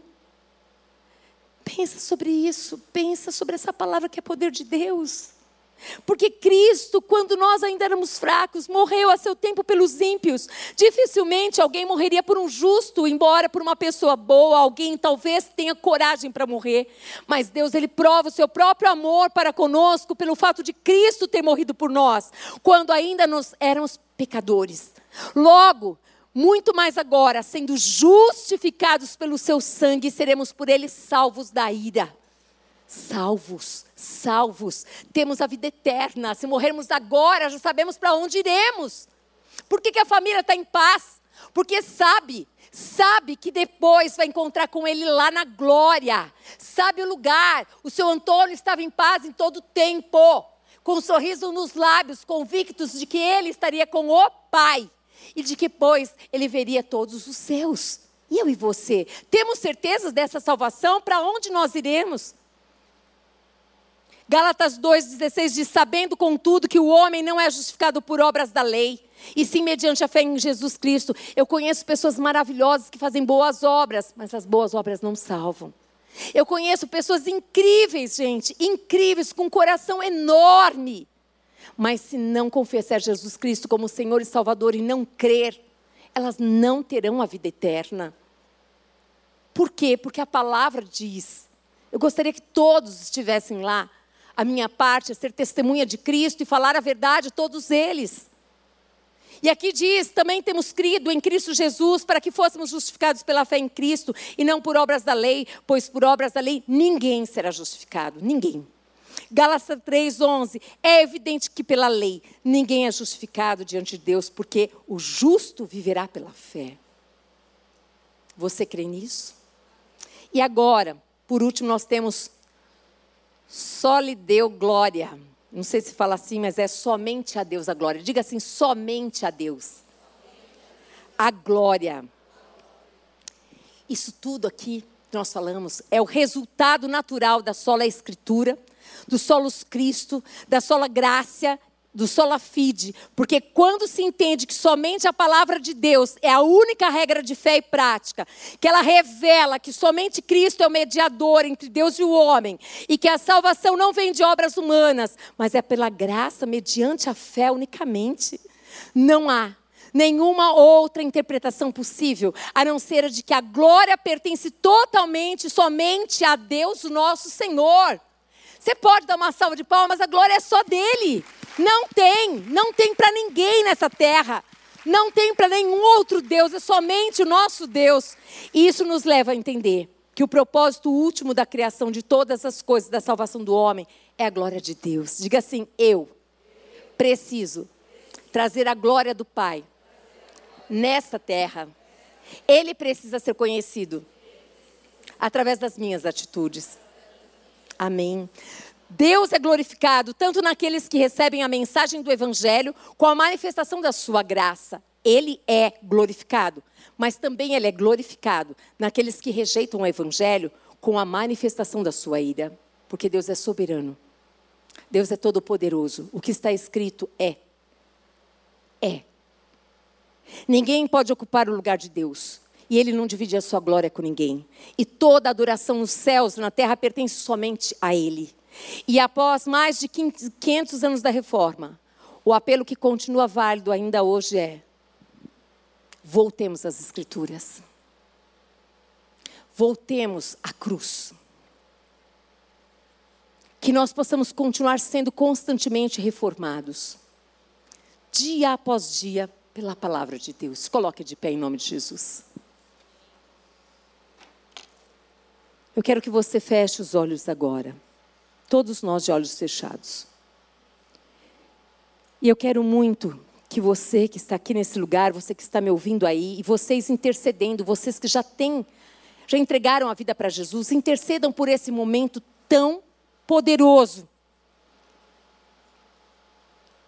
Pensa sobre isso, pensa sobre essa palavra que é poder de Deus. Porque Cristo, quando nós ainda éramos fracos, morreu a seu tempo pelos ímpios. Dificilmente alguém morreria por um justo, embora por uma pessoa boa, alguém talvez tenha coragem para morrer. Mas Deus, Ele prova o seu próprio amor para conosco pelo fato de Cristo ter morrido por nós, quando ainda nós éramos pecadores. Logo, muito mais agora, sendo justificados pelo seu sangue, seremos por Ele salvos da ira salvos, salvos. Temos a vida eterna. Se morrermos agora, já sabemos para onde iremos. Por que, que a família está em paz? Porque sabe, sabe que depois vai encontrar com ele lá na glória. Sabe o lugar. O seu Antônio estava em paz em todo tempo, com um sorriso nos lábios, convictos de que ele estaria com o Pai e de que depois ele veria todos os seus. E eu e você, temos certezas dessa salvação? Para onde nós iremos? Gálatas 2,16 diz: Sabendo, contudo, que o homem não é justificado por obras da lei, e sim mediante a fé em Jesus Cristo. Eu conheço pessoas maravilhosas que fazem boas obras, mas as boas obras não salvam. Eu conheço pessoas incríveis, gente, incríveis, com um coração enorme. Mas se não confessar Jesus Cristo como Senhor e Salvador e não crer, elas não terão a vida eterna. Por quê? Porque a palavra diz. Eu gostaria que todos estivessem lá. A minha parte é ser testemunha de Cristo e falar a verdade a todos eles. E aqui diz: também temos crido em Cristo Jesus para que fôssemos justificados pela fé em Cristo e não por obras da lei, pois por obras da lei ninguém será justificado. Ninguém. Gálatas 3,11. É evidente que pela lei ninguém é justificado diante de Deus, porque o justo viverá pela fé. Você crê nisso? E agora, por último, nós temos só lhe deu glória. Não sei se fala assim, mas é somente a Deus a glória. Diga assim: somente a Deus. A glória. Isso tudo aqui que nós falamos é o resultado natural da sola Escritura, do solos Cristo, da sola graça do sola fide, porque quando se entende que somente a palavra de Deus é a única regra de fé e prática, que ela revela que somente Cristo é o mediador entre Deus e o homem, e que a salvação não vem de obras humanas, mas é pela graça, mediante a fé unicamente. Não há nenhuma outra interpretação possível, a não ser a de que a glória pertence totalmente, somente a Deus, nosso Senhor. Você pode dar uma salva de palmas, mas a glória é só dele. Não tem, não tem para ninguém nessa terra. Não tem para nenhum outro Deus, é somente o nosso Deus. E isso nos leva a entender que o propósito último da criação de todas as coisas, da salvação do homem, é a glória de Deus. Diga assim: eu preciso trazer a glória do Pai nesta terra. Ele precisa ser conhecido através das minhas atitudes. Amém. Deus é glorificado tanto naqueles que recebem a mensagem do Evangelho, com a manifestação da sua graça. Ele é glorificado. Mas também ele é glorificado naqueles que rejeitam o Evangelho, com a manifestação da sua ira. Porque Deus é soberano. Deus é todo-poderoso. O que está escrito é. É. Ninguém pode ocupar o lugar de Deus. E ele não divide a sua glória com ninguém. E toda adoração nos céus e na terra pertence somente a Ele. E após mais de 500 anos da reforma, o apelo que continua válido ainda hoje é: voltemos às Escrituras. Voltemos à cruz. Que nós possamos continuar sendo constantemente reformados, dia após dia, pela palavra de Deus. Coloque de pé em nome de Jesus. Eu quero que você feche os olhos agora todos nós de olhos fechados. E eu quero muito que você que está aqui nesse lugar, você que está me ouvindo aí, e vocês intercedendo, vocês que já têm, já entregaram a vida para Jesus, intercedam por esse momento tão poderoso.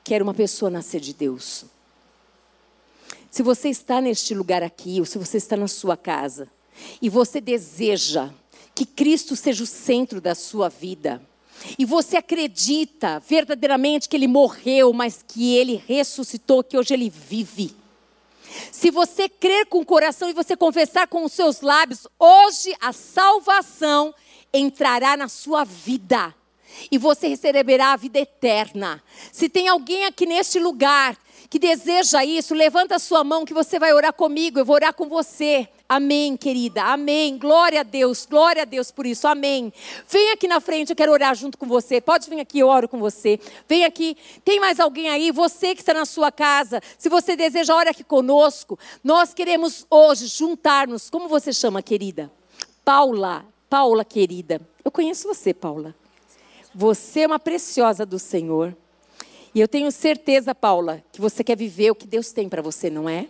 Quero uma pessoa nascer de Deus. Se você está neste lugar aqui, ou se você está na sua casa, e você deseja que Cristo seja o centro da sua vida, e você acredita verdadeiramente que ele morreu, mas que ele ressuscitou, que hoje ele vive. Se você crer com o coração e você confessar com os seus lábios, hoje a salvação entrará na sua vida e você receberá a vida eterna. Se tem alguém aqui neste lugar que deseja isso, levanta a sua mão que você vai orar comigo, eu vou orar com você. Amém, querida. Amém. Glória a Deus. Glória a Deus por isso. Amém. Vem aqui na frente, eu quero orar junto com você. Pode vir aqui, eu oro com você. Vem aqui. Tem mais alguém aí? Você que está na sua casa, se você deseja, ora aqui conosco. Nós queremos hoje juntar-nos. Como você chama, querida? Paula. Paula, querida, eu conheço você, Paula. Você é uma preciosa do Senhor. E eu tenho certeza, Paula, que você quer viver o que Deus tem para você, não é?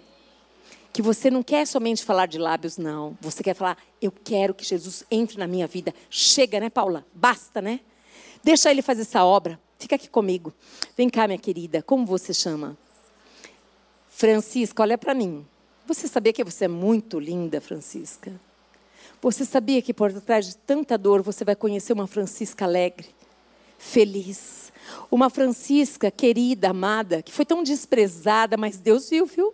Que você não quer somente falar de lábios, não. Você quer falar, eu quero que Jesus entre na minha vida. Chega, né, Paula? Basta, né? Deixa ele fazer essa obra. Fica aqui comigo. Vem cá, minha querida. Como você chama? Francisca, olha para mim. Você sabia que você é muito linda, Francisca? Você sabia que por trás de tanta dor você vai conhecer uma Francisca alegre, feliz? Uma Francisca querida, amada, que foi tão desprezada, mas Deus viu, viu?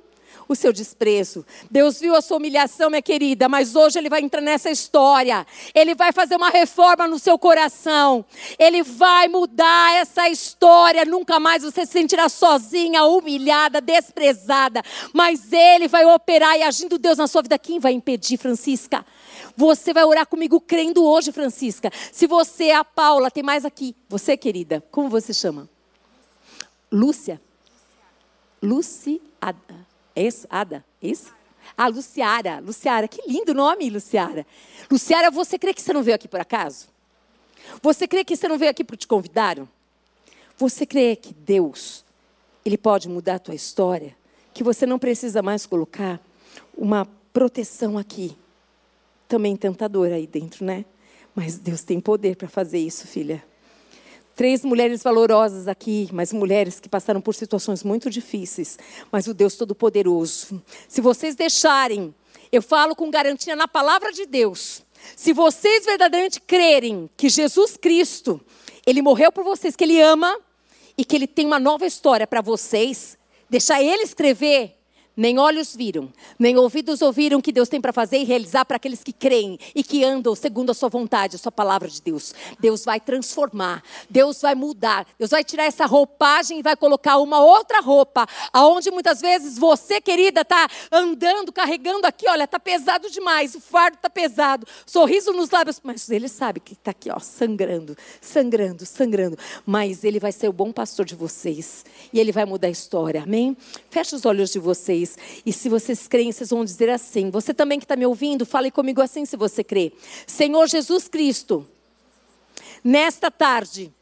O seu desprezo. Deus viu a sua humilhação, minha querida, mas hoje Ele vai entrar nessa história. Ele vai fazer uma reforma no seu coração. Ele vai mudar essa história. Nunca mais você se sentirá sozinha, humilhada, desprezada. Mas Ele vai operar e agindo Deus na sua vida. Quem vai impedir, Francisca? Você vai orar comigo crendo hoje, Francisca. Se você é a Paula, tem mais aqui. Você, querida, como você chama? Lúcia. Luciada. Esse, Ada, isso? Ah, Luciara, Luciara, que lindo nome, Luciara. Luciara, você crê que você não veio aqui por acaso? Você crê que você não veio aqui porque te convidaram? Você crê que Deus, Ele pode mudar a tua história? Que você não precisa mais colocar uma proteção aqui? Também tentadora aí dentro, né? Mas Deus tem poder para fazer isso, filha. Três mulheres valorosas aqui, mas mulheres que passaram por situações muito difíceis. Mas o Deus Todo-Poderoso. Se vocês deixarem, eu falo com garantia na palavra de Deus. Se vocês verdadeiramente crerem que Jesus Cristo, Ele morreu por vocês, que Ele ama e que Ele tem uma nova história para vocês, deixar Ele escrever, nem olhos viram, nem ouvidos ouviram que Deus tem para fazer e realizar para aqueles que creem e que andam segundo a sua vontade, a sua palavra de Deus. Deus vai transformar, Deus vai mudar, Deus vai tirar essa roupagem e vai colocar uma outra roupa, aonde muitas vezes você, querida, está andando, carregando aqui, olha, está pesado demais, o fardo está pesado, sorriso nos lábios, mas ele sabe que está aqui, ó, sangrando, sangrando, sangrando, mas ele vai ser o bom pastor de vocês e ele vai mudar a história, amém? Feche os olhos de vocês vocês. E se vocês creem, vocês vão dizer assim. Você também que está me ouvindo, fale comigo assim se você crê. Senhor Jesus Cristo, nesta tarde,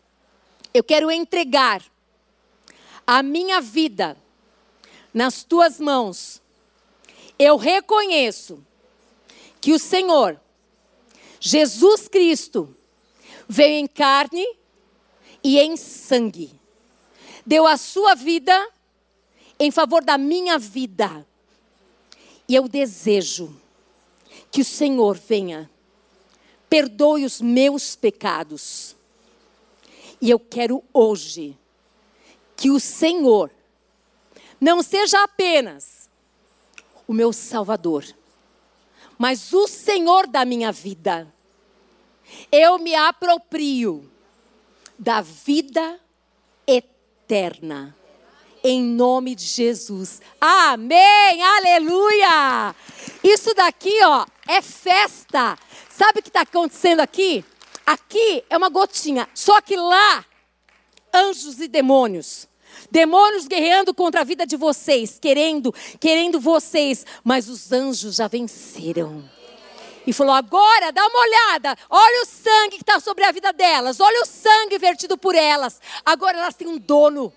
eu quero entregar a minha vida nas tuas mãos. Eu reconheço que o Senhor, Jesus Cristo, veio em carne e em sangue. Deu a sua vida em favor da minha vida. E eu desejo que o Senhor venha, perdoe os meus pecados. E eu quero hoje que o Senhor não seja apenas o meu Salvador, mas o Senhor da minha vida. Eu me aproprio da vida eterna em nome de Jesus. Amém, aleluia. Isso daqui, ó, é festa. Sabe o que está acontecendo aqui? Aqui é uma gotinha, só que lá, anjos e demônios. Demônios guerreando contra a vida de vocês, querendo, querendo vocês, mas os anjos já venceram. E falou: agora dá uma olhada, olha o sangue que está sobre a vida delas, olha o sangue vertido por elas. Agora elas têm um dono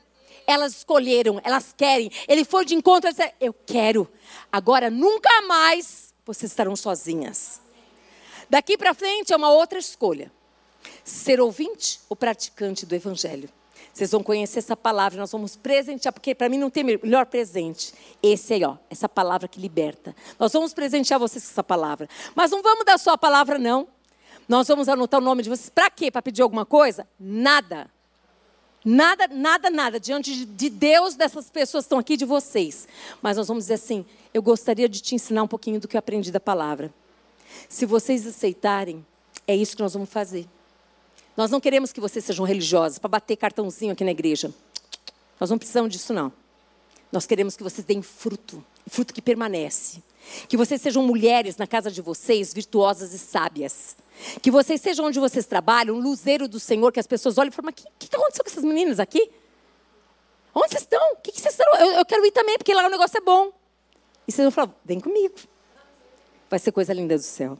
elas escolheram, elas querem. Ele foi de encontro e disse: Eu quero. Agora nunca mais vocês estarão sozinhas. Daqui para frente é uma outra escolha: ser ouvinte ou praticante do Evangelho. Vocês vão conhecer essa palavra, nós vamos presentear, porque para mim não tem melhor presente. Esse aí, ó, essa palavra que liberta. Nós vamos presentear vocês com essa palavra. Mas não vamos dar só a palavra, não. Nós vamos anotar o nome de vocês. Para quê? Para pedir alguma coisa? Nada. Nada, nada, nada diante de Deus dessas pessoas que estão aqui, de vocês. Mas nós vamos dizer assim: eu gostaria de te ensinar um pouquinho do que eu aprendi da palavra. Se vocês aceitarem, é isso que nós vamos fazer. Nós não queremos que vocês sejam religiosos para bater cartãozinho aqui na igreja. Nós não precisamos disso, não. Nós queremos que vocês deem fruto, fruto que permanece. Que vocês sejam mulheres na casa de vocês, virtuosas e sábias. Que vocês sejam onde vocês trabalham, um luzeiro do Senhor, que as pessoas olhem e falam, mas o que, que aconteceu com essas meninas aqui? Onde vocês estão? O que, que vocês estão? Eu, eu, quero ir também, porque lá o negócio é bom. E vocês vão falar, vem comigo. Vai ser coisa linda do céu.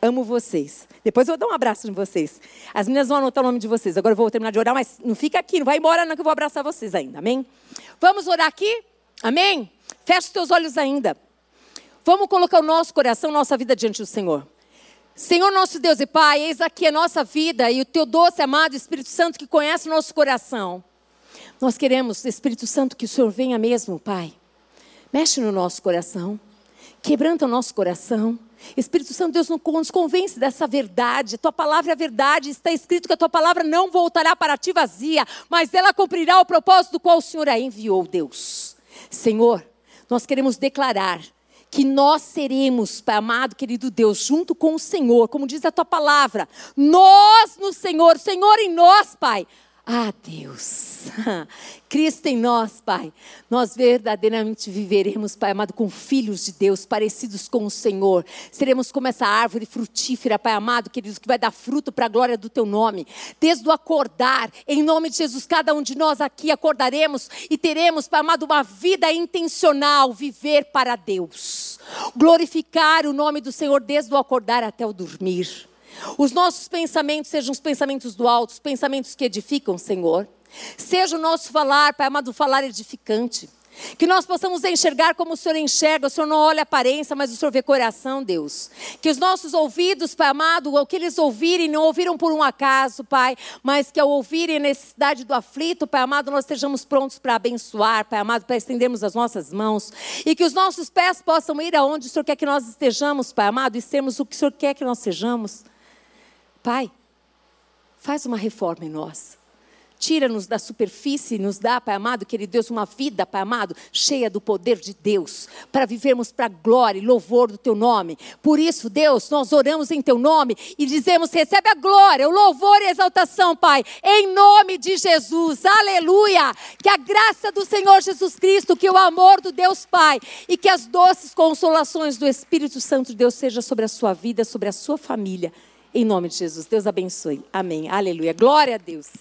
Amo vocês. Depois eu vou dar um abraço em vocês. As meninas vão anotar o nome de vocês. Agora eu vou terminar de orar, mas não fica aqui, não vai embora não que eu vou abraçar vocês ainda. Amém? Vamos orar aqui? Amém? Fecha os teus olhos ainda. Vamos colocar o nosso coração, nossa vida diante do Senhor. Senhor nosso Deus e Pai, eis aqui a nossa vida e o teu doce, amado Espírito Santo que conhece o nosso coração. Nós queremos, Espírito Santo, que o Senhor venha mesmo, Pai. Mexe no nosso coração, quebranta o nosso coração. Espírito Santo, Deus nos convence dessa verdade. Tua palavra é verdade. Está escrito que a tua palavra não voltará para ti vazia, mas ela cumprirá o propósito do qual o Senhor a enviou, Deus. Senhor, nós queremos declarar que nós seremos, Pai amado, querido Deus, junto com o Senhor, como diz a tua palavra, nós no Senhor, Senhor em nós, Pai, ah, Deus, Cristo em nós, Pai, nós verdadeiramente viveremos, Pai amado, com filhos de Deus, parecidos com o Senhor. Seremos como essa árvore frutífera, Pai amado, queridos, que vai dar fruto para a glória do Teu nome. Desde o acordar, em nome de Jesus, cada um de nós aqui acordaremos e teremos, Pai amado, uma vida intencional, viver para Deus. Glorificar o nome do Senhor desde o acordar até o dormir. Os nossos pensamentos sejam os pensamentos do alto, os pensamentos que edificam, Senhor. Seja o nosso falar, Pai amado, falar edificante. Que nós possamos enxergar como o Senhor enxerga, o Senhor não olha a aparência, mas o Senhor vê coração, Deus. Que os nossos ouvidos, Pai amado, o que eles ouvirem, não ouviram por um acaso, Pai, mas que ao ouvirem a necessidade do aflito, Pai amado, nós estejamos prontos para abençoar, Pai amado, para estendermos as nossas mãos. E que os nossos pés possam ir aonde o Senhor quer que nós estejamos, Pai amado, e sermos o que o Senhor quer que nós sejamos. Pai, faz uma reforma em nós. Tira-nos da superfície e nos dá, Pai amado, querido Deus, uma vida, Pai amado, cheia do poder de Deus, para vivermos para a glória e louvor do Teu nome. Por isso, Deus, nós oramos em Teu nome e dizemos: recebe a glória, o louvor e a exaltação, Pai, em nome de Jesus. Aleluia! Que a graça do Senhor Jesus Cristo, que o amor do Deus Pai e que as doces consolações do Espírito Santo de Deus seja sobre a sua vida, sobre a sua família em nome de Jesus. Deus abençoe. Amém. Aleluia. Glória a Deus.